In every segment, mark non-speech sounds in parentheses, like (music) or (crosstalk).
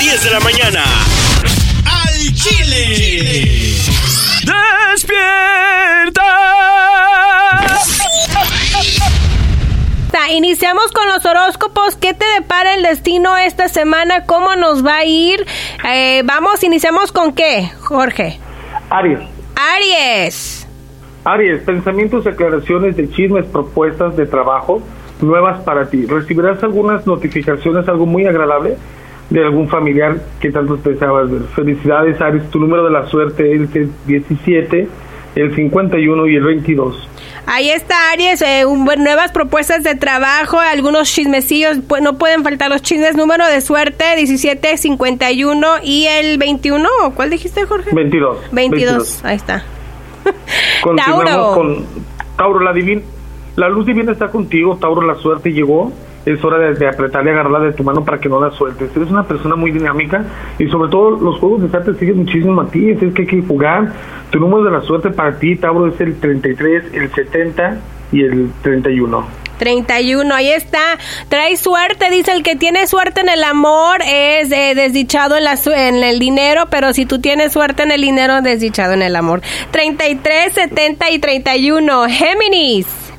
10 de la mañana. ¡Al Chile! ¡Despierta! Iniciamos con los horóscopos. ¿Qué te depara el destino esta semana? ¿Cómo nos va a ir? Eh, vamos, iniciamos con qué, Jorge. Aries. Aries. Aries, pensamientos, declaraciones de chismes, propuestas de trabajo nuevas para ti. Recibirás algunas notificaciones, algo muy agradable de algún familiar que tanto deseabas ver. Felicidades, Aries. Tu número de la suerte es el 17, el 51 y el 22. Ahí está Aries, eh, un, nuevas propuestas de trabajo, algunos chismecillos, pues no pueden faltar los chismes, número de suerte 17, 51 y el 21, ¿o ¿cuál dijiste Jorge? 22. 22, ahí está. (laughs) Continuamos Tauro. con Tauro, la divina. La luz divina está contigo, Tauro, la suerte llegó. Es hora de, de apretarle y agarrarla de tu mano para que no la sueltes. Eres una persona muy dinámica y sobre todo los juegos de te siguen muchísimo a ti. Es que hay que jugar. Tu número de la suerte para ti, Tauro, es el 33, el 70 y el 31. 31, ahí está. Trae suerte, dice el que tiene suerte en el amor es eh, desdichado en, la, su- en el dinero, pero si tú tienes suerte en el dinero, desdichado en el amor. 33, 70 y 31. Géminis.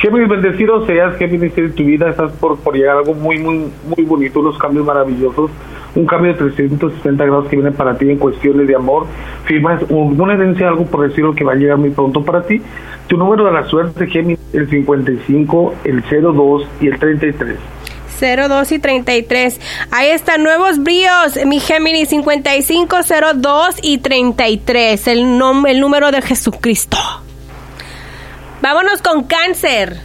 Géminis, bendecido seas, Géminis, en tu vida estás por, por llegar algo muy, muy, muy bonito, unos cambios maravillosos, un cambio de 360 grados que viene para ti en cuestiones de amor, firmas un- una herencia, algo por decirlo que va a llegar muy pronto para ti. Tu número de la suerte, Géminis, el 55, el 02 y el 33. 02 y 33. Ahí están nuevos bríos. Mi Géminis 55, 02 y 33. El, el número de Jesucristo. Vámonos con cáncer.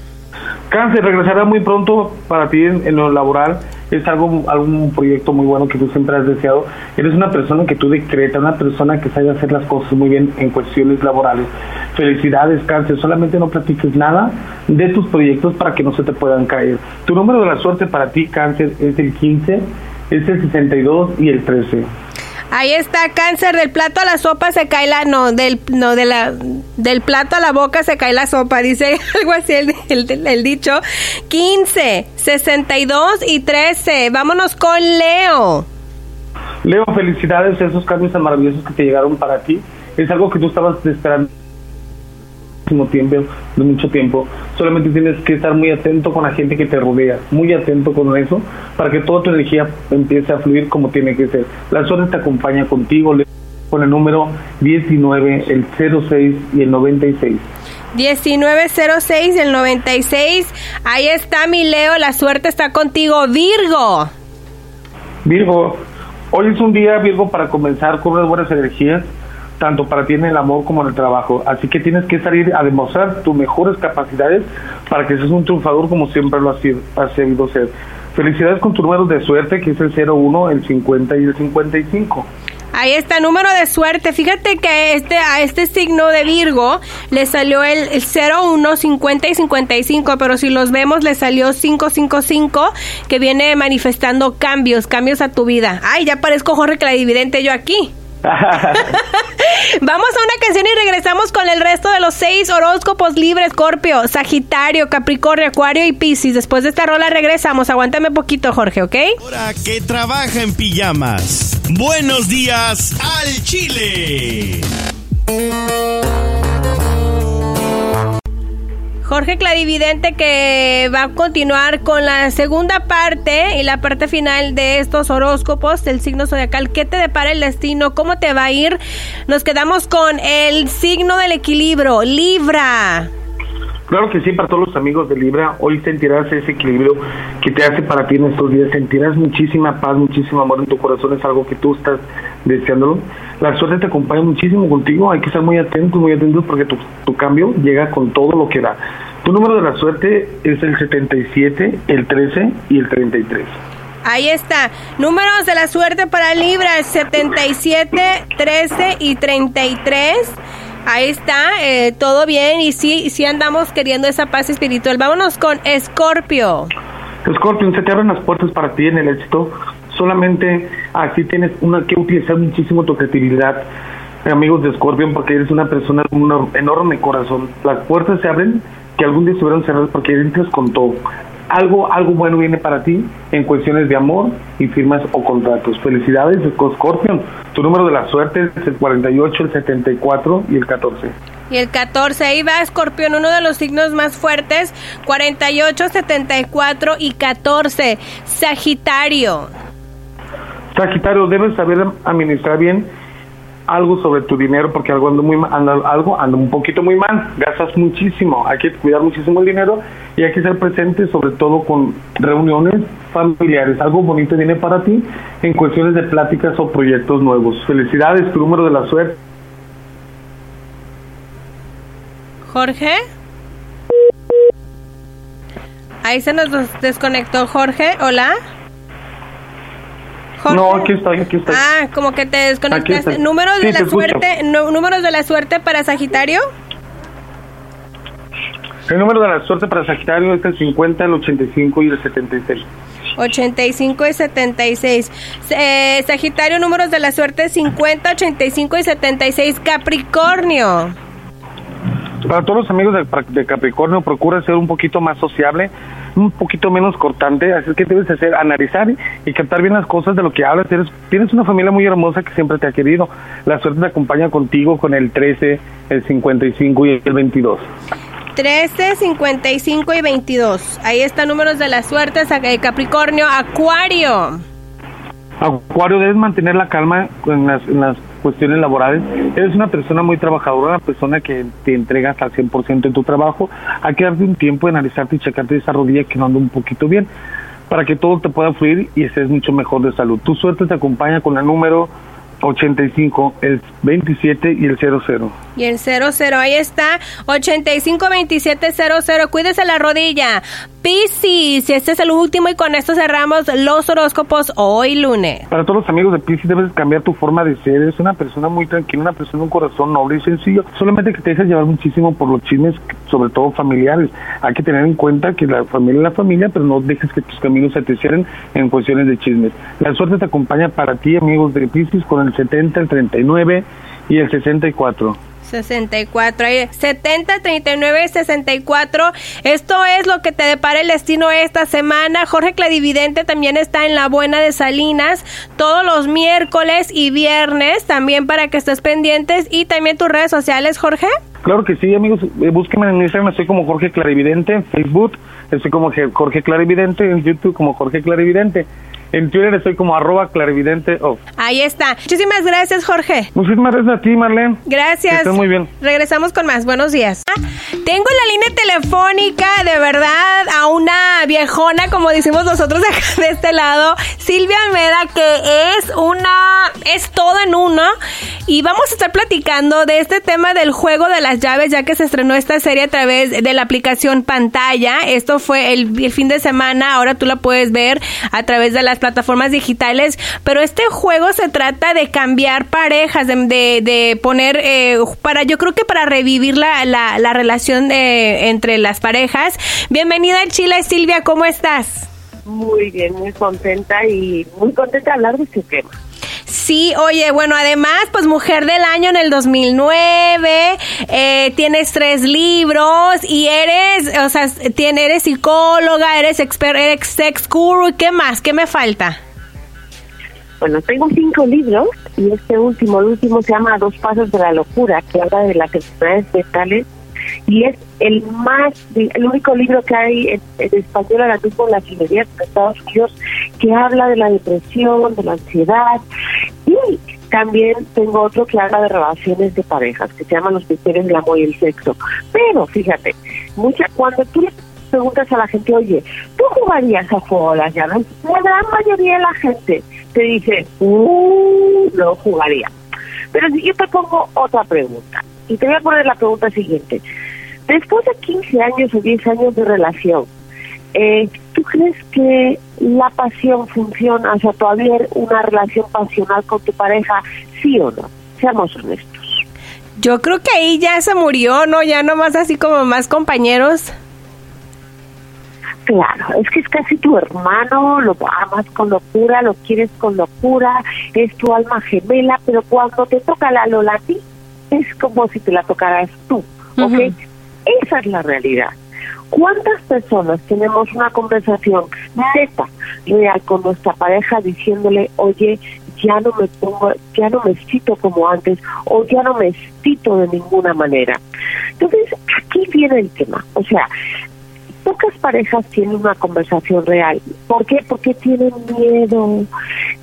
Cáncer regresará muy pronto para ti en, lo laboral. Es algo, algún proyecto muy bueno que tú siempre has deseado. Eres una persona que tú decretas, una persona que sabe hacer las cosas muy bien en cuestiones laborales. Felicidades, Cáncer. Solamente no platiques nada de tus proyectos para que no se te puedan caer. Tu número de la suerte para ti, Cáncer, es el 15, es el 62 y el 13. Ahí está cáncer del plato a la sopa se cae la no del no de la del plato a la boca se cae la sopa dice (laughs) algo así el, el- el dicho. 15 62 y 13 vámonos con Leo. Leo, felicidades, esos cambios tan maravillosos que te llegaron para ti. Es algo que tú estabas esperando tiempo, de mucho tiempo. Solamente tienes que estar muy atento con la gente que te rodea, muy atento con eso, para que toda tu energía empiece a fluir como tiene que ser. La suerte te acompaña contigo, con el número 19, el 06 y el 96. 1906 del 96 ahí está mi Leo la suerte está contigo Virgo Virgo, hoy es un día, Virgo, para comenzar con unas buenas energías, tanto para ti en el amor como en el trabajo. Así que tienes que salir a demostrar tus mejores capacidades para que seas un triunfador como siempre lo has sido, has ser. Felicidades con tu número de suerte, que es el 01, el 50 y el 55. Ahí está, número de suerte. Fíjate que este, a este signo de Virgo le salió el, el 01, 50 y 55, pero si los vemos le salió 555, que viene manifestando cambios, cambios a tu vida. Ay, ya parezco Jorge Clarividente yo aquí. (laughs) Vamos a una canción y regresamos con el resto de los seis horóscopos libres, Scorpio, Sagitario, Capricornio, Acuario y Piscis. Después de esta rola regresamos. Aguántame poquito, Jorge, ¿ok? Ahora que trabaja en pijamas. Buenos días al Chile. Jorge Clarividente que va a continuar con la segunda parte y la parte final de estos horóscopos del signo zodiacal. ¿Qué te depara el destino? ¿Cómo te va a ir? Nos quedamos con el signo del equilibrio, Libra. Claro que sí, para todos los amigos de Libra, hoy sentirás ese equilibrio que te hace para ti en estos días, sentirás muchísima paz, muchísimo amor en tu corazón, es algo que tú estás deseándolo. La suerte te acompaña muchísimo contigo, hay que estar muy atentos, muy atentos porque tu, tu cambio llega con todo lo que da. Tu número de la suerte es el 77, el 13 y el 33. Ahí está. Números de la suerte para Libra, 77, 13 y 33. Ahí está, eh, todo bien y sí, sí andamos queriendo esa paz espiritual. Vámonos con Escorpio. Scorpion, se te abren las puertas para ti en el éxito. Solamente así tienes una que utilizar muchísimo tu creatividad, amigos de Scorpion, porque eres una persona con un enorme corazón. Las puertas se abren que algún día estuvieron cerradas porque entras con algo, algo bueno viene para ti en cuestiones de amor y firmas o contratos. Felicidades, Scorpion. Tu número de la suerte es el 48, el 74 y el 14. Y el 14, ahí va Escorpión, uno de los signos más fuertes, 48, 74 y 14. Sagitario. Sagitario, debes saber administrar bien algo sobre tu dinero porque algo anda muy anda, algo anda un poquito muy mal, gastas muchísimo, hay que cuidar muchísimo el dinero y hay que ser presente sobre todo con reuniones familiares, algo bonito viene para ti en cuestiones de pláticas o proyectos nuevos. Felicidades, tu número de la suerte. Jorge. Ahí se nos desconectó Jorge, hola. No, aquí estoy, aquí estoy. Ah, como que te desconectaste. ¿Números de la suerte números de la suerte para Sagitario? El número de la suerte para Sagitario es el 50, el 85 y el 76. 85 y 76. Eh, Sagitario, números de la suerte 50, 85 y 76. Capricornio. Para todos los amigos de Capricornio, procura ser un poquito más sociable un poquito menos cortante, así que debes hacer, analizar y captar bien las cosas de lo que hablas. Eres, tienes una familia muy hermosa que siempre te ha querido. La suerte te acompaña contigo con el 13, el 55 y el 22. 13, 55 y 22. Ahí están números de la suerte, Capricornio, Acuario. Acuario, debes mantener la calma en las, en las cuestiones laborales. Eres una persona muy trabajadora, una persona que te entregas al 100% en tu trabajo. Hay que darte un tiempo de analizarte y checarte esa rodilla que no anda un poquito bien para que todo te pueda fluir y estés mucho mejor de salud. Tu suerte te acompaña con el número 85, el 27 y el 00. Y el 00, ahí está, 85 27 00. Cuídese la rodilla. Piscis, este es el último y con esto cerramos los horóscopos hoy lunes. Para todos los amigos de Piscis debes cambiar tu forma de ser. Eres una persona muy tranquila, una persona un corazón noble y sencillo. Solamente que te dejas llevar muchísimo por los chismes, sobre todo familiares. Hay que tener en cuenta que la familia es la familia, pero no dejes que tus caminos se te cierren en cuestiones de chismes. La suerte te acompaña para ti, amigos de Piscis, con el 70, el 39 y el 64. 64, 70, 39, 64. Esto es lo que te depara el destino esta semana. Jorge Cladividente también está en la Buena de Salinas todos los miércoles y viernes también para que estés pendientes y también tus redes sociales, Jorge. Claro que sí, amigos, eh, búsquenme en Instagram, estoy como Jorge Clarividente, en Facebook estoy como Jorge Clarividente, en YouTube como Jorge Clarividente. En Twitter estoy como arroba clarividente Ahí está. Muchísimas gracias, Jorge. Muchísimas gracias a ti, Marlene. Gracias. muy bien. Regresamos con más. Buenos días. Tengo la línea telefónica, de verdad, a una viejona, como decimos nosotros (laughs) de este lado, Silvia Almeda, que es una, es todo en uno. Y vamos a estar platicando de este tema del juego de las llaves, ya que se estrenó esta serie a través de la aplicación pantalla. Esto fue el, fin de semana, ahora tú la puedes ver a través de las plataformas digitales, pero este juego se trata de cambiar parejas, de, de, poner, eh, para yo creo que para revivir la, la, relación de, entre las parejas. Bienvenida a Chile, Silvia, ¿cómo estás? Muy bien, muy contenta y muy contenta de hablar de este tema. Sí, oye, bueno, además, pues Mujer del Año en el 2009, eh, tienes tres libros y eres, o sea, tiene, eres psicóloga, eres expert, eres sex guru, ¿qué más? ¿Qué me falta? Bueno, tengo cinco libros y este último, el último se llama Dos Pasos de la Locura, que habla de las enfermedades mentales y es el más, el único libro que hay en, español ahora mismo en las librerías de Estados Unidos que habla de la depresión, de la ansiedad y también tengo otro que habla de relaciones de parejas que se llama Los misterios del amor y el sexo. Pero fíjate, mucha, cuando tú le preguntas a la gente, oye, ¿tú jugarías a juego de las llaves? La gran mayoría de la gente te dice, uh, no jugaría. Pero si yo te pongo otra pregunta, y te voy a poner la pregunta siguiente. Después de 15 años o 10 años de relación, eh, ¿tú crees que la pasión funciona? O sea, todavía una relación pasional con tu pareja, sí o no? Seamos honestos. Yo creo que ahí ya se murió, ¿no? Ya nomás así como más compañeros. Claro, es que es casi tu hermano, lo amas con locura, lo quieres con locura, es tu alma gemela, pero cuando te toca la Lola es como si te la tocaras tú, ¿ok? Esa es la realidad. ¿Cuántas personas tenemos una conversación neta, real con nuestra pareja diciéndole, oye, ya no me pongo, ya no me excito como antes o ya no me excito de ninguna manera? Entonces, aquí viene el tema. O sea, pocas parejas tienen una conversación real. ¿Por qué? Porque tienen miedo.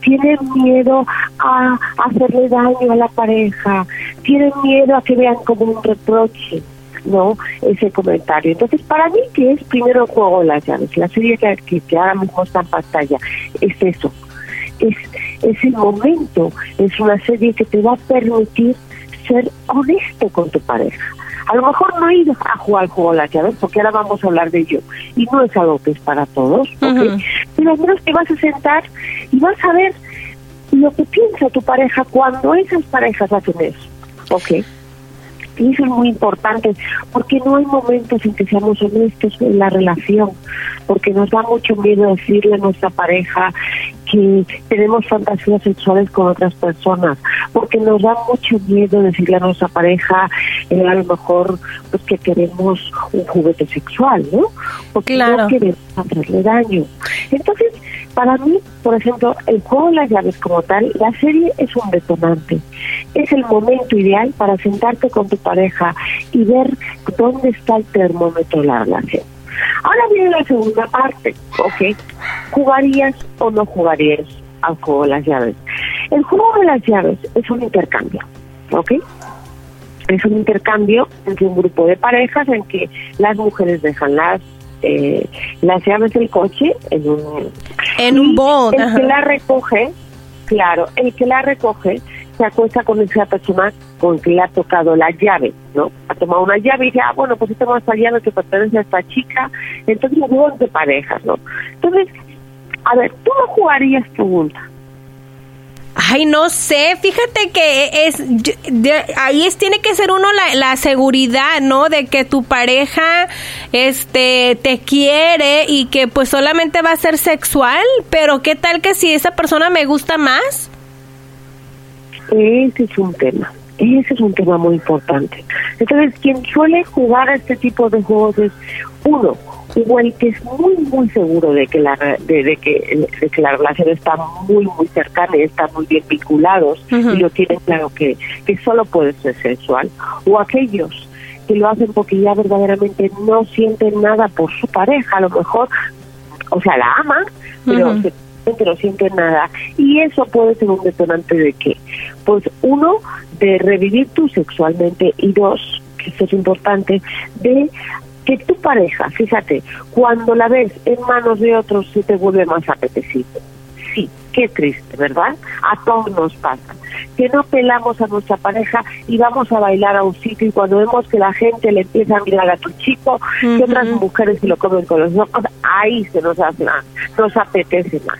Tienen miedo a hacerle daño a la pareja. Tienen miedo a que vean como un reproche. ¿no? Ese comentario. Entonces, para mí, que es primero juego de las llaves? La serie que, que ahora mismo está en pantalla es eso. Es, es el momento, es una serie que te va a permitir ser honesto con tu pareja a lo mejor no ir a jugar al juego de las llaves, porque ahora vamos a hablar de ello, y no es algo que es para todos, pero al menos te vas a sentar y vas a ver lo que piensa tu pareja cuando esas parejas hacen eso, ¿ok? Y eso es muy importante, porque no hay momentos en que seamos honestos en la relación, porque nos da mucho miedo decirle a nuestra pareja que tenemos fantasías sexuales con otras personas, porque nos da mucho miedo decirle a nuestra pareja, eh, a lo mejor, pues que queremos un juguete sexual, ¿no? Porque no queremos hacerle daño. Entonces, para mí, por ejemplo, el juego de las llaves como tal, la serie es un detonante. Es el momento ideal para sentarte con tu pareja y ver dónde está el termómetro de la relación. Ahora viene la segunda parte, ¿ok? ¿Jugarías o no jugarías al juego de las llaves? El juego de las llaves es un intercambio, ¿ok? Es un intercambio entre un grupo de parejas en que las mujeres dejan las eh, las llaves del coche en un en un. El que la recoge, claro, el que la recoge se acuesta con esa persona con que le ha tocado la llave, ¿no? Ha tomado una llave y dice, ah, bueno, pues esta esta llave que pertenece a esta chica, entonces juego de parejas, ¿no? Entonces, a ver, tú no jugarías pregunta Ay, no sé, fíjate que es, ahí es, tiene que ser uno la, la, seguridad, ¿no? De que tu pareja, este, te quiere y que pues solamente va a ser sexual, pero ¿qué tal que si esa persona me gusta más? Ese es un tema, ese es un tema muy importante. Entonces, quien suele jugar a este tipo de juegos es, uno, igual que es muy muy seguro de que la de, que de que la relación está muy muy cercana y están muy bien vinculados y lo tienen claro que que solo puede ser sexual o aquellos que lo hacen porque ya verdaderamente no sienten nada por su pareja a lo mejor o sea la aman pero no sienten nada y eso puede ser un detonante de que pues uno de revivir tú sexualmente y dos que eso es importante de que tu pareja, fíjate, cuando la ves en manos de otros se te vuelve más apetecible. Sí, qué triste, ¿verdad? A todos nos pasa. Que no pelamos a nuestra pareja y vamos a bailar a un sitio y cuando vemos que la gente le empieza a mirar a tu chico, que otras mujeres se lo comen con los ojos, ahí se nos hace más, nos apetece más.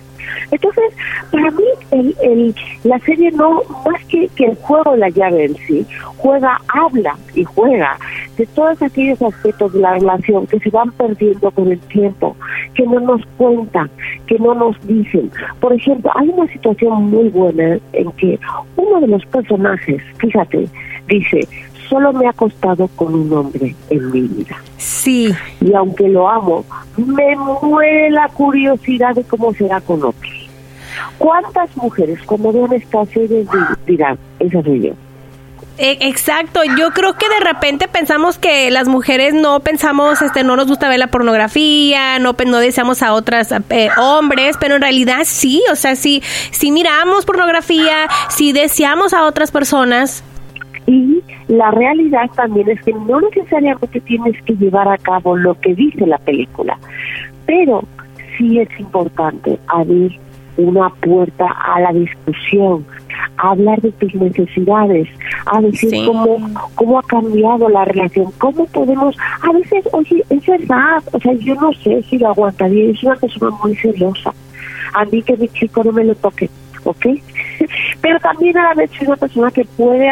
Entonces, para mí, el, el, la serie no, más que, que el juego, la llave en sí, juega, habla y juega de todos aquellos aspectos de la relación que se van perdiendo con el tiempo, que no nos cuentan, que no nos dicen. Por ejemplo, hay una situación muy buena en que uno de los personajes, fíjate, dice, solo me ha costado con un hombre en mi vida. Sí. Y aunque lo amo, me muere la curiosidad de cómo será con otros. ¿Cuántas mujeres, como vean esta serie, dirán, esa soy yo? E, exacto, yo creo que de repente pensamos que las mujeres no pensamos, este, no nos gusta ver la pornografía, no, no deseamos a otras eh, hombres, pero en realidad sí, o sea, sí, si miramos pornografía, si deseamos a otras personas. Y la realidad también es que no necesariamente tienes que llevar a cabo lo que dice la película, pero sí es importante abrir una puerta a la discusión, a hablar de tus necesidades, a decir cómo, cómo ha cambiado la relación, cómo podemos, a veces, oye, es verdad, o sea, yo no sé si lo aguantaría, es una persona muy celosa, a mí que mi chico no me lo toque, ¿ok? (laughs) Pero también a la vez es una persona que puede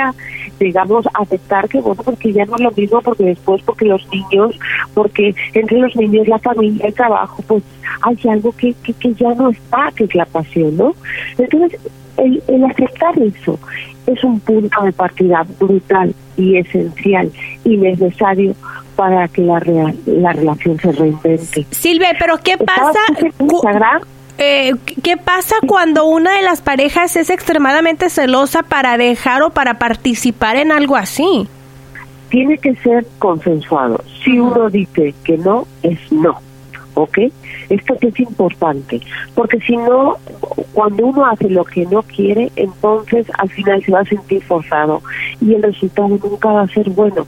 digamos, aceptar que, bueno, porque ya no es lo mismo, porque después, porque los niños, porque entre los niños, la familia, el trabajo, pues hay algo que, que, que ya no está, que es la pasión, ¿no? Entonces, el, el aceptar eso es un punto de partida brutal y esencial y necesario para que la, la relación se reinvente. Silvia, pero ¿qué pasa? Eh, ¿Qué pasa cuando una de las parejas es extremadamente celosa para dejar o para participar en algo así? Tiene que ser consensuado. Si uno dice que no, es no. ¿Ok? Esto que es importante, porque si no, cuando uno hace lo que no quiere, entonces al final se va a sentir forzado y el resultado nunca va a ser bueno.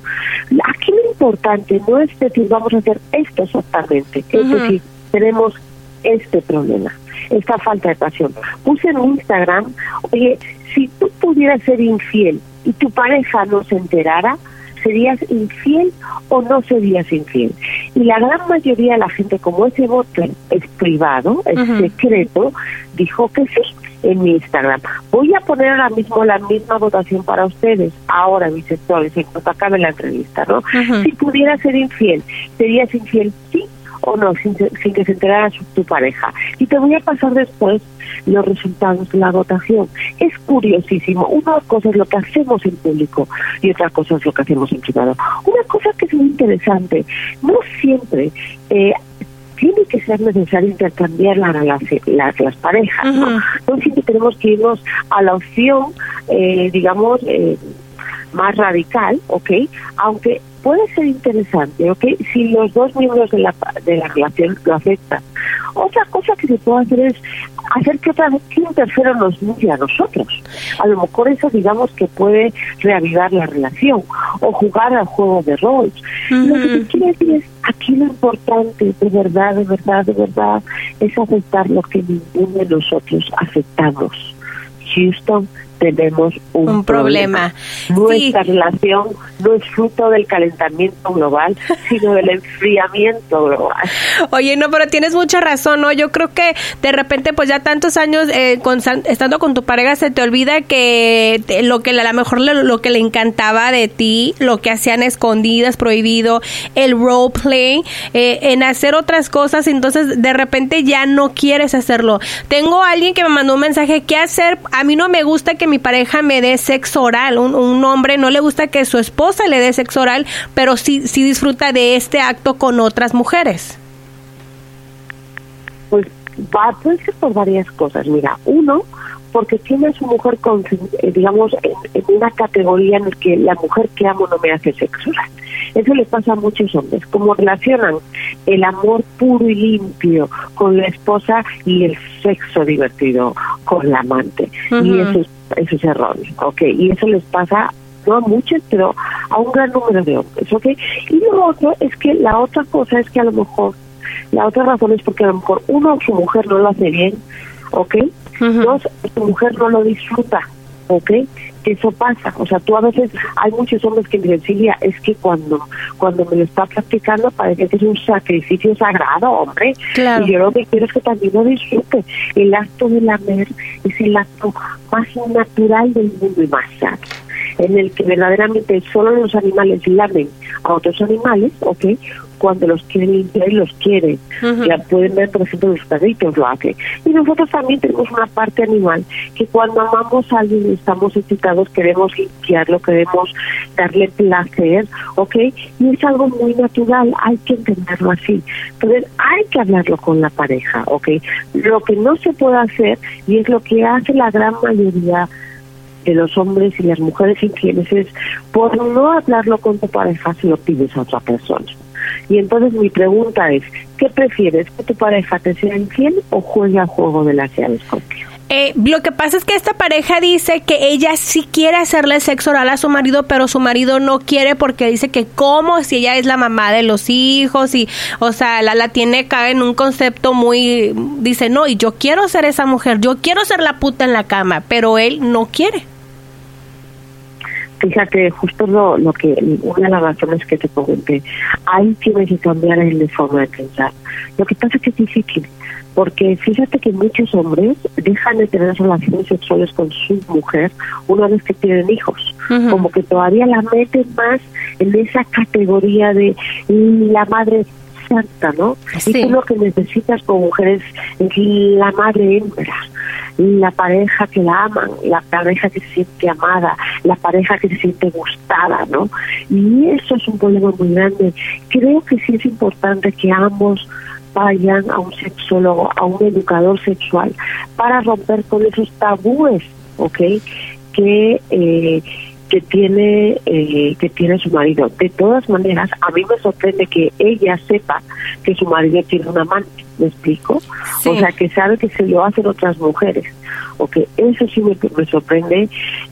Aquí lo importante no es decir, vamos a hacer esto exactamente, es decir, tenemos este problema, esta falta de pasión. Puse en Instagram, oye, si tú pudieras ser infiel y tu pareja no se enterara, ¿serías infiel o no serías infiel? Y la gran mayoría de la gente, como ese voto es privado, es secreto, dijo que sí en mi Instagram. Voy a poner ahora mismo la misma votación para ustedes, ahora mis sectores, en cuanto acabe la entrevista, ¿no? Si pudieras ser infiel, ¿serías infiel sí o no, sin, que se enterara tu pareja? Y te voy a pasar después los resultados de la votación. Es curiosísimo. Una cosa es lo que hacemos en público y otra cosa es lo que hacemos en privado. Una cosa que es muy interesante, no siempre eh, tiene que ser necesario intercambiar la, las, las parejas, ¿no? No siempre tenemos que irnos a la opción, eh, digamos, eh, más radical, ¿ok? Aunque puede ser interesante, ¿ok? Si los dos miembros de la, de la relación lo aceptan. Otra cosa que se puede hacer es hacer que otra vez que un tercero nos mire a nosotros. A lo mejor eso digamos que puede reavivar la relación o jugar al juego de roles. Lo que quiere decir es, aquí lo importante, de verdad, de verdad, de verdad, es aceptar lo que ninguno de nosotros aceptamos. Houston, tenemos un, problema. Nuestra relación no es fruto del calentamiento global, (laughs) sino del enfriamiento global. Oye, no, pero tienes mucha razón, ¿no? Yo creo que de repente, pues ya tantos años eh, estando con tu pareja, se te olvida que lo que a lo mejor lo, que le encantaba de ti, lo que hacían escondidas, prohibido, el roleplay, eh, en hacer otras cosas, entonces de repente ya no quieres hacerlo. Tengo a alguien que me mandó un mensaje, ¿qué hacer? A mí no me gusta que mi pareja me dé sexo oral. Un, hombre no le gusta que su esposa le dé sexo oral, pero sí, sí disfruta de este acto con otras mujeres. Pues va, puede ser por varias cosas. Mira, uno, porque tiene a su mujer, con, eh, digamos, en, una categoría en la que la mujer que amo no me hace sexo oral. Eso le pasa a muchos hombres, como relacionan el amor puro y limpio con la esposa y el sexo divertido con la amante. Y eso es eso es error, ¿ok? Y eso les pasa no a muchos, pero a un gran número de hombres, ¿ok? Y lo otro es que la otra cosa es que a lo mejor, la otra razón es porque a lo mejor uno, su mujer no lo hace bien, ¿ok? Dos, su mujer no lo disfruta, ¿ok? Eso pasa, o sea, tú a veces, hay muchos hombres que me dicen, Silvia, es que cuando cuando me lo está practicando parece que es un sacrificio sagrado, hombre. Y yo lo que quiero es que también lo disfrute. El acto de lamer es el acto más natural del mundo y más sano en el que verdaderamente solo los animales lamen a otros animales, ¿ok? Cuando los quieren limpiar y los quieren. Ya pueden ver, por ejemplo, los perritos lo hacen. Y nosotros también tenemos una parte animal que cuando amamos a alguien y estamos excitados queremos limpiarlo, queremos darle placer, ¿ok? Y es algo muy natural, hay que entenderlo así. Entonces hay que hablarlo con la pareja, ¿ok? Lo que no se puede hacer, y es lo que hace la gran mayoría de los hombres y las mujeres infieles es por no hablarlo con tu pareja si lo pides a otra persona. Y entonces mi pregunta es, ¿qué prefieres? ¿Que tu pareja te sea infiel o juegue al juego de las llaves? Eh, lo que pasa es que esta pareja dice que ella sí quiere hacerle sexo oral a su marido, pero su marido no quiere porque dice que como si ella es la mamá de los hijos y, o sea, la, la tiene acá en un concepto muy, dice, no, y yo quiero ser esa mujer, yo quiero ser la puta en la cama, pero él no quiere. Fíjate, justo lo, lo que, una de las razones que te comenté, ahí tiene que cambiar el forma de pensar. Lo que pasa es que es difícil, porque fíjate que muchos hombres dejan de tener relaciones sexuales con su mujer una vez que tienen hijos, como que todavía la meten más en esa categoría de la madre ¿no? Y tú lo que necesitas con mujeres es la madre hembra la pareja que la aman, la pareja que se siente amada, la pareja que se siente gustada, ¿no? Y eso es un problema muy grande. Creo que sí es importante que ambos vayan a un sexólogo, a un educador sexual, para romper con esos tabúes, ¿ok? Que eh, que tiene eh, que tiene su marido. De todas maneras, a mí me sorprende que ella sepa que su marido tiene un amante. ¿Me explico? O sea, que sabe que se lo hacen otras mujeres. O que eso sí me, me sorprende,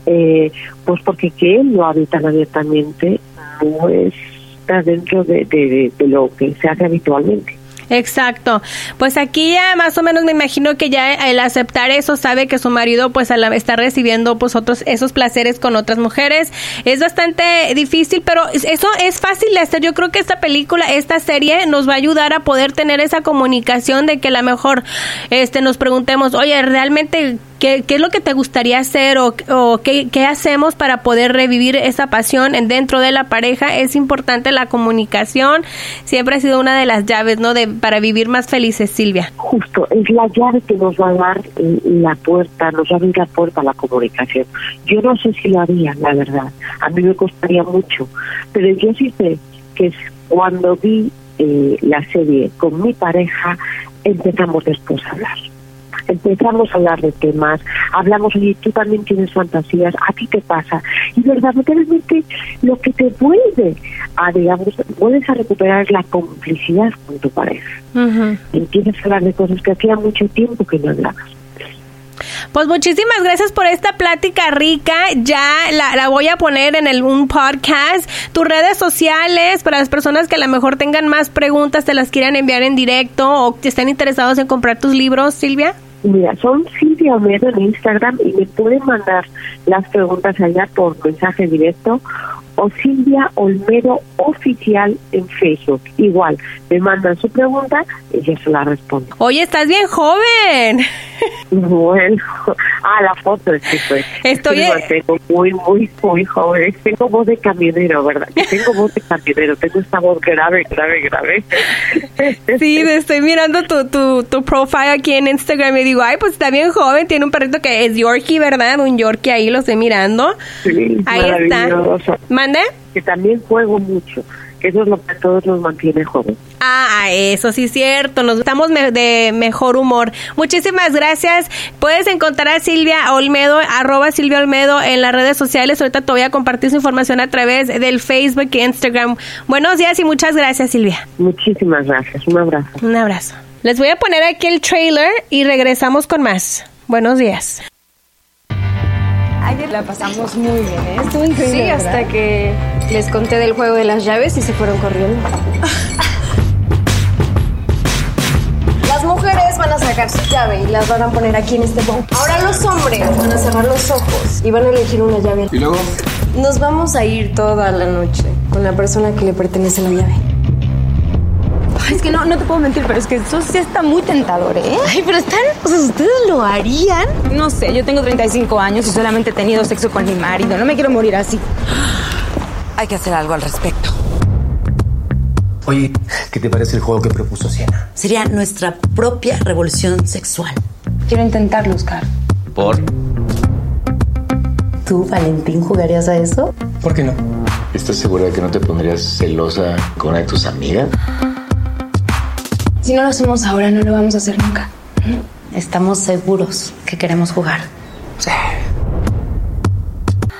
eh, pues porque que él lo haga tan abiertamente no está dentro de, de, de lo que se hace habitualmente. Exacto. Pues aquí ya más o menos me imagino que ya el aceptar eso sabe que su marido pues está recibiendo pues otros esos placeres con otras mujeres. Es bastante difícil, pero eso es fácil de hacer. Yo creo que esta película, esta serie nos va a ayudar a poder tener esa comunicación de que a lo mejor este nos preguntemos, "Oye, realmente ¿Qué, ¿Qué, es lo que te gustaría hacer o, o qué, hacemos para poder revivir esa pasión dentro de la pareja? Es importante la comunicación. Siempre ha sido una de las llaves, ¿no? De, para vivir más felices, Silvia. Justo, es la llave que nos va a dar la puerta, nos va a abrir la puerta a la comunicación. Yo no sé si lo haría, la verdad. A mí me costaría mucho. Pero yo sí sé que cuando vi eh, la serie con mi pareja, empezamos después a hablar empezamos a hablar de temas, hablamos, oye, tú también tienes fantasías, ¿a ti qué pasa? Y verdaderamente lo que te vuelve a, digamos, vuelves a recuperar la complicidad con tu pareja. Empiezas a hablar de cosas que hacía mucho tiempo que no hablabas. Pues muchísimas gracias por esta plática rica. Ya la, la, voy a poner en el, un podcast. Tus redes sociales para las personas que a lo mejor tengan más preguntas, te las quieran enviar en directo o que estén interesados en comprar tus libros, Silvia. Mira, son Silvia Olmedo en Instagram y me pueden mandar las preguntas allá por mensaje directo o Silvia Olmedo Oficial en Facebook. Igual, me mandan su pregunta y yo se la respondo. Oye, estás bien joven. Bueno, (laughs) ah, la foto es que pues, Estoy tengo muy, muy, muy joven. Tengo voz de camionero, ¿verdad? tengo voz de camionero, tengo esta voz grave, grave, grave. (laughs) Sí, estoy mirando tu, tu, tu profile aquí en Instagram y digo, ay, pues está bien joven, tiene un perrito que es Yorkie, ¿verdad? Un Yorkie ahí, lo estoy mirando. Sí, ahí está. ¿Mande? Que también juego mucho eso es lo que a todos nos mantiene jóvenes. Ah, eso sí es cierto, nos estamos de mejor humor. Muchísimas gracias. Puedes encontrar a Silvia Olmedo, arroba Silvia Olmedo en las redes sociales. Ahorita te voy a compartir su información a través del Facebook e Instagram. Buenos días y muchas gracias, Silvia. Muchísimas gracias. Un abrazo. Un abrazo. Les voy a poner aquí el trailer y regresamos con más. Buenos días. Ayer la pasamos muy bien, ¿eh? Estuvo increíble. Sí, hasta ¿verdad? que les conté del juego de las llaves y se fueron corriendo. (laughs) Las mujeres van a sacar su llave y las van a poner aquí en este box. Ahora los hombres van a cerrar los ojos y van a elegir una llave. ¿Y luego? Nos vamos a ir toda la noche con la persona que le pertenece la llave. Es que no, no te puedo mentir, pero es que eso sí está muy tentador, ¿eh? Ay, pero están. O sea, ¿ustedes lo harían? No sé, yo tengo 35 años y solamente he tenido sexo con mi marido. No me quiero morir así. Hay que hacer algo al respecto. Oye, ¿qué te parece el juego que propuso Siena? Sería nuestra propia revolución sexual. Quiero intentarlo, Oscar. ¿Por? ¿Tú, Valentín, jugarías a eso? ¿Por qué no? ¿Estás segura de que no te pondrías celosa con una de tus amigas? Si no lo hacemos ahora, no lo vamos a hacer nunca. Estamos seguros que queremos jugar. Sí.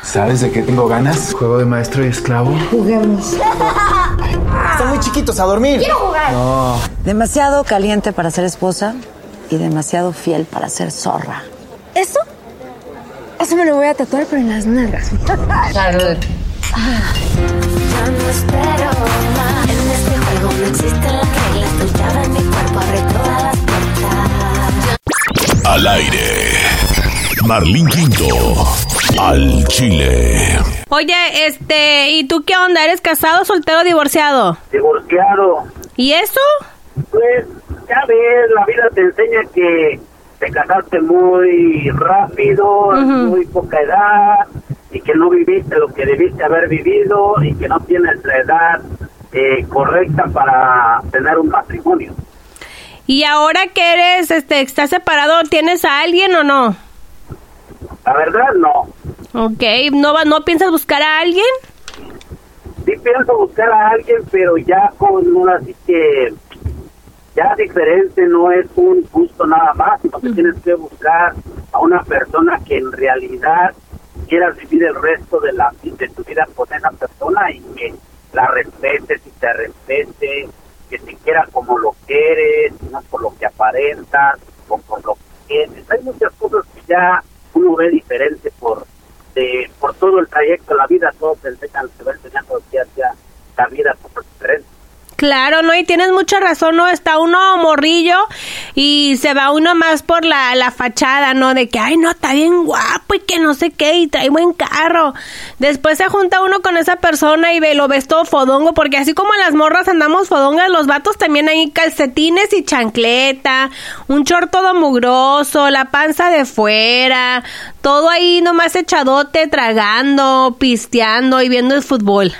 ¿Sabes de qué tengo ganas? Juego de maestro y esclavo. Juguemos. Están muy chiquitos a dormir. Quiero jugar. No. Demasiado caliente para ser esposa y demasiado fiel para ser zorra. ¿Eso? Eso me lo voy a tatuar, pero en las nalgas. Salud. Yo no espero más. En este juego no existen las reglas. Tu llave en mi cuerpo abre todas las puertas. Al aire. Marlín Quinto. Al Chile. Oye, este, ¿y tú qué onda? ¿Eres casado, soltero, divorciado? Divorciado. ¿Y eso? Pues, ya ves, la vida te enseña que te casaste muy rápido, muy poca edad, y que no viviste lo que debiste haber vivido, y que no tienes la edad eh, correcta para tener un matrimonio. Y ahora que eres, este, estás separado, ¿tienes a alguien o no? La verdad, no. Ok, ¿no, va- no piensas buscar a alguien? Sí pienso buscar a alguien, pero ya con una así que ya diferente, no es un gusto nada más, sino que tienes que buscar a una persona que en realidad quieras vivir el resto de la de tu vida con esa persona y que la respetes y te respete, que te quiera como lo quieres, no por lo que aparentas o por lo que tienes. Hay muchas cosas que ya uno ve diferente por de, por todo el trayecto de la vida, todos se enseñan que ver teniendo días ya la vida súper diferente. Claro, no, y tienes mucha razón, ¿no? Está uno morrillo y se va uno más por la, la fachada, ¿no? De que, ay, no, está bien guapo y que no sé qué, y trae buen carro. Después se junta uno con esa persona y ve, lo ves todo fodongo, porque así como las morras andamos fodongas, los vatos también hay calcetines y chancleta, un short todo mugroso, la panza de fuera, todo ahí nomás echadote, tragando, pisteando y viendo el fútbol.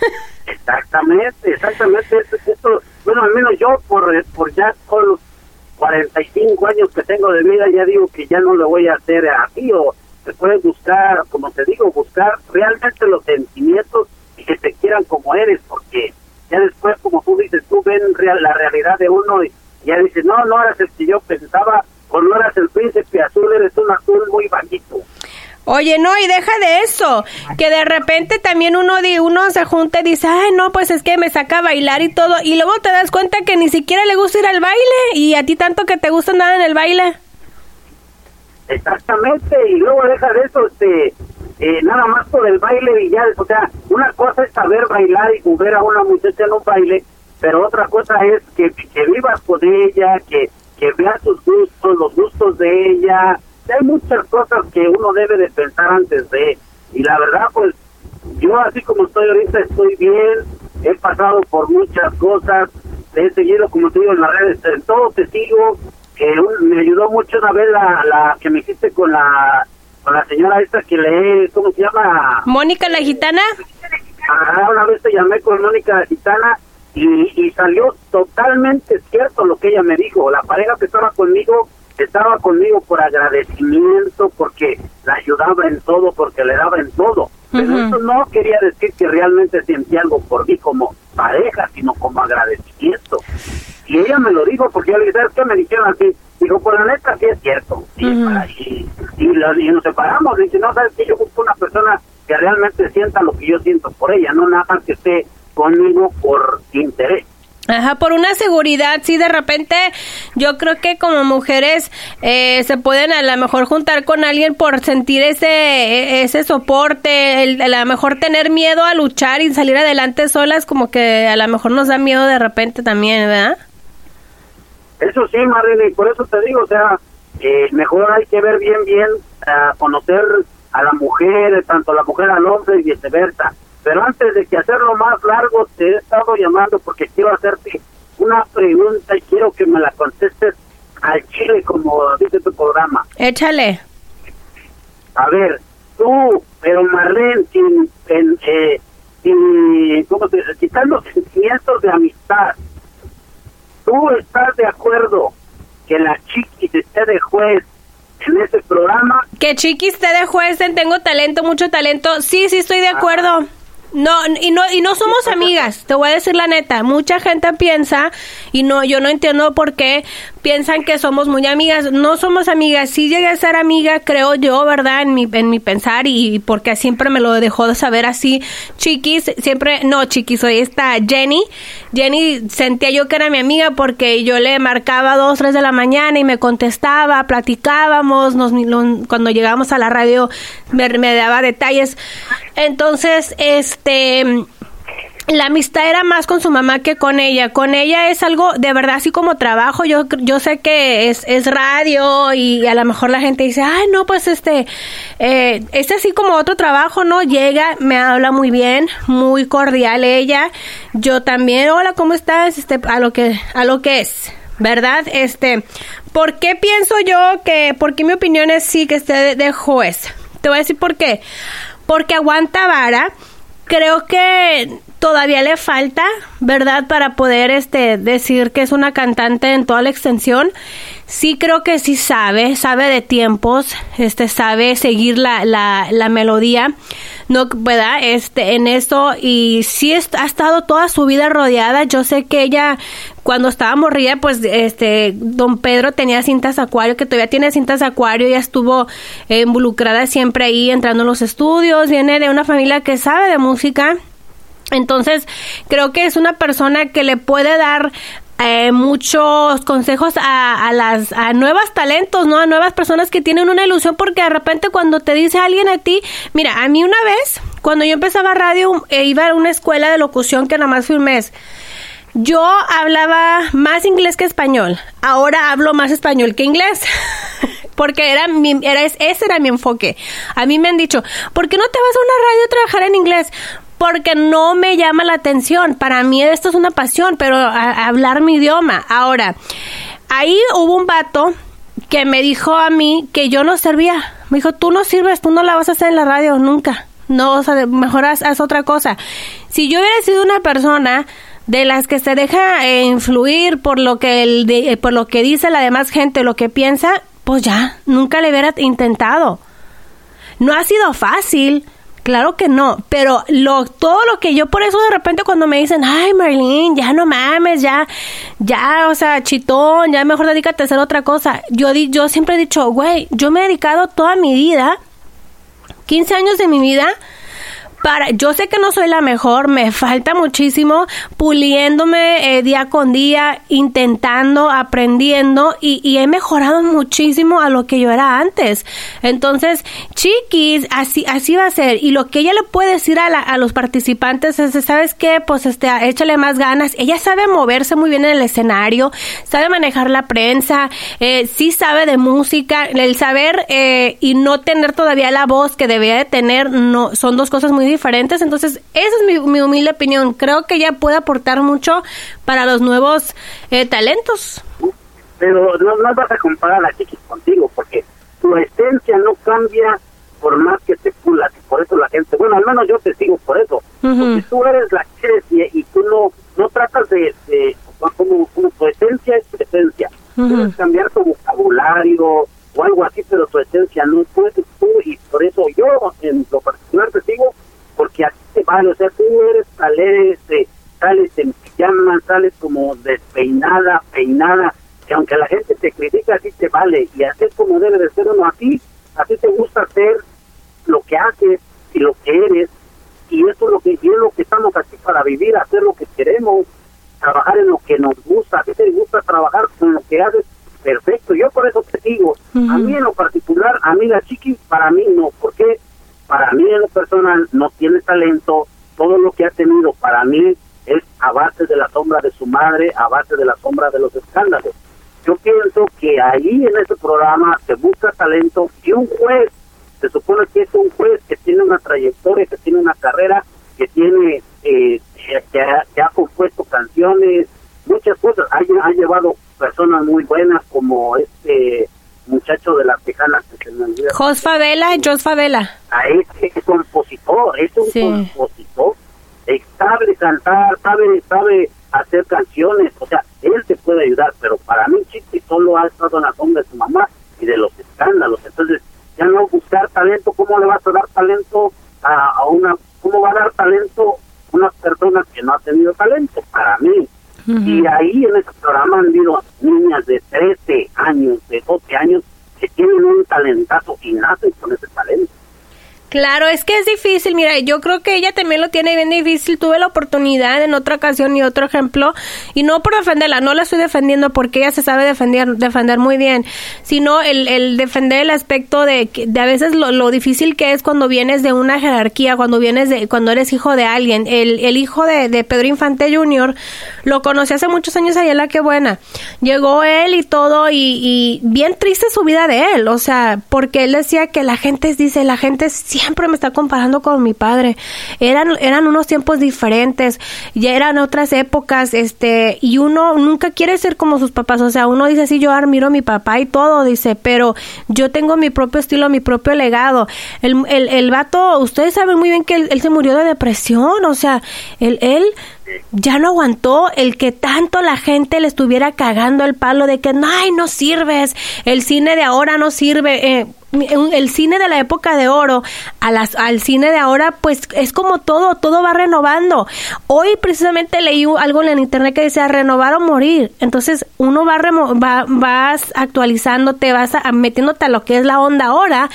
(laughs) Exactamente, exactamente. Esto, bueno, al menos yo, por, por ya con los 45 años que tengo de vida, ya digo que ya no lo voy a hacer así, o te puedes buscar, como te digo, buscar realmente los sentimientos y que te quieran como eres, porque ya después, como tú dices, tú ven la realidad de uno y ya dices, no, no eras el que yo pensaba, o no eras el príncipe azul, eres un azul muy bajito. Oye, no, y deja de eso, que de repente también uno di- uno se junta y dice, ay, no, pues es que me saca a bailar y todo, y luego te das cuenta que ni siquiera le gusta ir al baile, y a ti tanto que te gusta nada en el baile. Exactamente, y luego deja de eso, este, eh, nada más por el baile y ya, o sea, una cosa es saber bailar y ver a una muchacha en un baile, pero otra cosa es que, que vivas con ella, que, que veas sus gustos, los gustos de ella, hay muchas cosas que uno debe de pensar antes de, y la verdad, pues, yo así como estoy ahorita estoy bien, he pasado por muchas cosas, he seguido, como te digo, en las redes, en todo te sigo, que un- me ayudó mucho una vez la, la que me hiciste con la con la señora esta que lee, ¿cómo se llama? Mónica la gitana. Ajá, una vez te llamé con Mónica Gitana y, y salió totalmente cierto lo que ella me dijo. La pareja que estaba conmigo estaba conmigo por agradecimiento, porque la ayudaba en todo, porque le daba en todo. Pero eso no quería decir que realmente sentía algo por mí como pareja, sino como agradecimiento. Y ella me lo dijo porque yo le dije, ¿sabes qué? Me dijeron así. Dijo, por la neta, sí es cierto. Y, y, y, nos separamos. Dice, no, ¿sabes qué? Yo busco una persona que realmente sienta lo que yo siento por ella, no nada más que esté conmigo por interés. Ajá, por una seguridad, sí, de repente yo creo que como mujeres eh, se pueden a lo mejor juntar con alguien por sentir ese ese soporte, el, a lo mejor tener miedo a luchar y salir adelante solas, como que a lo mejor nos da miedo de repente también, ¿verdad? Eso sí, Marlene, y por eso te digo, o sea, eh, mejor hay que ver bien, bien, a conocer a la mujer, tanto a la mujer al hombre y viceversa. Pero antes de que hacerlo más largo, te he estado llamando porque quiero hacerte una pregunta y quiero que me la contestes al chile, como dice tu programa. Échale. A ver, tú, pero Marlene, sin, en, eh, sin, ¿cómo te quitando sentimientos de amistad, ¿tú estás de acuerdo que la chiquis esté de juez en ese programa? Que Chiquis te de juez en Tengo Talento, mucho talento. Sí, sí, estoy de acuerdo. No, y no, y no somos amigas, te voy a decir la neta. Mucha gente piensa, y no, yo no entiendo por qué piensan que somos muy amigas. No somos amigas. Sí llegué a ser amiga, creo yo, ¿verdad? En mi, en mi pensar, y, porque siempre me lo dejó de saber así. Chiquis, siempre, no, Chiquis, soy esta Jenny. Jenny sentía yo que era mi amiga porque yo le marcaba dos, tres de la mañana y me contestaba, platicábamos, nos, cuando llegábamos a la radio me, me daba detalles. Entonces, este, la amistad era más con su mamá que con ella. Con ella es algo de verdad así como trabajo. Yo, yo sé que es, es radio y a lo mejor la gente dice, ay, no, pues este, eh, es así como otro trabajo, ¿no? Llega, me habla muy bien, muy cordial ella. Yo también, hola, ¿cómo estás? Este, a lo que, a lo que es. ¿Verdad? Este, ¿por qué pienso yo que, por qué mi opinión es sí que esté de, de juez? Te voy a decir por qué. Porque aguanta vara, creo que todavía le falta, ¿verdad? Para poder este decir que es una cantante en toda la extensión. Sí creo que sí sabe, sabe de tiempos, este sabe seguir la, la, la melodía, no, ¿verdad? Este, en eso y sí ha estado toda su vida rodeada. Yo sé que ella cuando estaba morrida, pues este don Pedro tenía cintas acuario, que todavía tiene cintas acuario, ella estuvo eh, involucrada siempre ahí entrando en los estudios, viene de una familia que sabe de música. Entonces, creo que es una persona que le puede dar eh, muchos consejos a, las a nuevas talentos, ¿no? A nuevas personas que tienen una ilusión porque de repente cuando te dice alguien a ti, mira, a mí una vez, cuando yo empezaba radio, eh, iba a una escuela de locución que nada más fui un mes. Yo hablaba más inglés que español. Ahora hablo más español que inglés. (laughs) Porque era mi, era, ese era mi enfoque. A mí me han dicho, ¿por qué no te vas a una radio a trabajar en inglés? Porque no me llama la atención. Para mí esto es una pasión, pero hablar mi idioma. Ahora, ahí hubo un vato que me dijo a mí que yo no servía. Me dijo, tú no sirves, tú no la vas a hacer en la radio nunca. No, o sea, mejor haz, haz otra cosa. Si yo hubiera sido una persona de las que se deja eh, influir por lo que el de- eh, por lo que dice la demás gente, lo que piensa, pues ya, nunca le hubiera intentado. No ha sido fácil, claro que no, pero lo todo lo que yo por eso de repente cuando me dicen, "Ay, Marlene, ya no mames, ya ya, o sea, chitón, ya mejor dedícate a hacer otra cosa." Yo di, yo siempre he dicho, "Güey, yo me he dedicado toda mi vida 15 años de mi vida para, yo sé que no soy la mejor, me falta muchísimo, puliéndome eh, día con día, intentando, aprendiendo y, y he mejorado muchísimo a lo que yo era antes. Entonces, chiquis, así, así va a ser. Y lo que ella le puede decir a, la- a los participantes es, ¿sabes qué? Pues este, échale más ganas. Ella sabe moverse muy bien en el escenario, sabe manejar la prensa, eh, sí sabe de música, el saber eh, y no tener todavía la voz que debería de tener, no, son dos cosas muy diferentes. Entonces, esa es mi, mi humilde opinión. Creo que ella puede aportar mucho para los nuevos eh, talentos. pero no, no vas a comparar a Chiquis contigo, porque tu esencia no cambia por más que te pulas, y por eso la gente, bueno, al menos yo te sigo por eso, porque tú eres la que eres y, y tú no, no tratas de, de- como, como tu esencia es tu esencia, puedes cambiar tu vocabulario o algo así, pero tu esencia no puedes tú, y por eso yo en lo particular te sigo, porque así te vale, o sea, tú eres, sales, eh, sales en pijama, sales como despeinada, peinada, que aunque la gente te critica, así te vale, y así es como debe de ser uno, así, así te gusta hacer lo que haces y lo que eres, y eso es lo que, y es lo que estamos aquí para vivir, hacer lo que queremos, trabajar en lo que nos gusta, a ti te gusta trabajar con lo que haces, perfecto, yo por eso te digo, a mí en lo particular, a mí la chiqui, para mí no, porque para mí en lo personal no tiene talento, todo lo que ha tenido para mí es a base de la a base de la sombra de los escándalos. Yo pienso que ahí en ese programa se busca talento y un juez, se supone que es un juez que tiene una trayectoria, que tiene una carrera, que tiene, eh, que, ha, que ha compuesto canciones, muchas cosas, ha, lle- ha llevado personas muy buenas como este muchacho de las tejanas que se me olvida Jos Favela, Jos Favela. a este compositor, es un Sí. compositor, sabe cantar, sabe, sabe hacer canciones, o sea, él te puede ayudar, pero para mí Chiqui solo ha estado en la sombra de su mamá y de los escándalos, entonces ya no buscar talento, ¿cómo le vas a dar talento a, a una, cómo va a dar talento una persona que no ha tenido talento? Para mí, y ahí en ese programa han habido niñas de 13 años, de 12 años, que tienen un talentazo y nacen con ese talento. Claro, es que es difícil. Mira, yo creo que ella también lo tiene bien difícil. Tuve la oportunidad en otra ocasión y otro ejemplo, y no por defenderla, no la estoy defendiendo porque ella se sabe defender, defender muy bien, sino el, defender el aspecto de, de a veces lo, lo difícil que es cuando vienes de una jerarquía, cuando vienes de, cuando eres hijo de alguien. El, el hijo de, Pedro Infante Jr. lo conocí hace muchos años allá en La Que Buena. Llegó él y todo, y, y bien triste su vida de él, o sea, porque él decía que la gente dice, la gente siempre siempre me está comparando con mi padre. Eran, eran unos tiempos diferentes, ya eran otras épocas, este, y uno nunca quiere ser como sus papás. O sea, uno dice, sí, yo admiro a mi papá y todo, dice, pero yo tengo mi propio estilo, mi propio legado. El, el, el vato, ustedes saben muy bien que él, se murió de depresión, o sea, él ya no aguantó el que tanto la gente le estuviera cagando el palo de que, ay, no sirves, el cine de ahora no sirve. Eh, el cine de la época de oro a las, al cine de ahora, pues es como todo, todo va renovando. Hoy precisamente leí algo en internet que decía renovar o morir. Entonces uno va, va vas actualizándote, vas a, metiéndote a lo que es la onda ahora.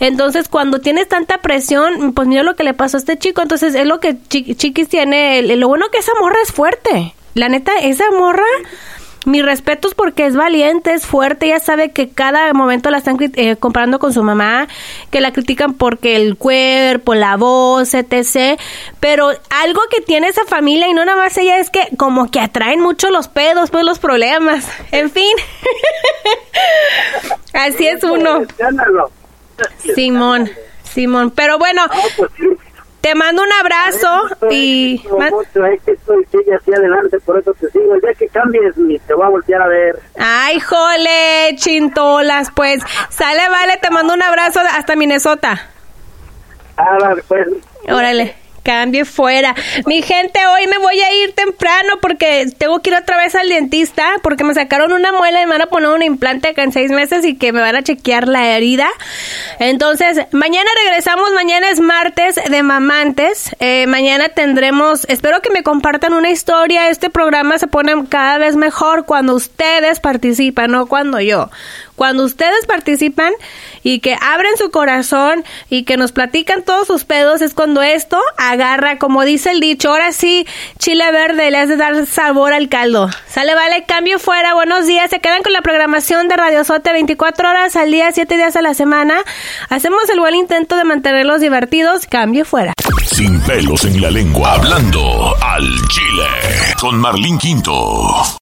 Entonces cuando tienes tanta presión, pues mira lo que le pasó a este chico. Entonces es lo que Chiquis tiene. Lo bueno que esa morra es fuerte. La neta, esa morra mis respetos porque es valiente, es fuerte, ella sabe que cada momento la están eh, comparando con su mamá, que la critican porque el cuerpo, la voz, etc. Pero algo que tiene esa familia y no nada más ella es que como que atraen mucho los pedos, pues los problemas. En fin. (laughs) Así es uno. Simón, Simón. Pero bueno, pues te mando un abrazo y... Mucho, es que estoy hacia adelante, por eso te sigo. El día que cambies, te voy a voltear a ver. Ay, jole, chintolas, pues. Sale, vale, te mando un abrazo hasta Minnesota. Ah, vale, pues. Órale cambie fuera. Mi gente, hoy me voy a ir temprano porque tengo que ir otra vez al dentista porque me sacaron una muela y me van a poner un implante acá en seis meses y que me van a chequear la herida. Entonces, mañana regresamos. Mañana es martes de mamantes. Eh, mañana tendremos, espero que me compartan una historia. Este programa se pone cada vez mejor cuando ustedes participan, no cuando yo. Cuando ustedes participan y que abren su corazón y que nos platican todos sus pedos, es cuando esto agarra, como dice el dicho, ahora sí, chile verde le hace dar sabor al caldo. Sale, vale, cambio fuera, buenos días, se quedan con la programación de Radio Sote 24 horas al día, 7 días a la semana. Hacemos el buen intento de mantenerlos divertidos, cambio fuera. Sin pelos en la lengua, hablando al chile, con Marlín Quinto.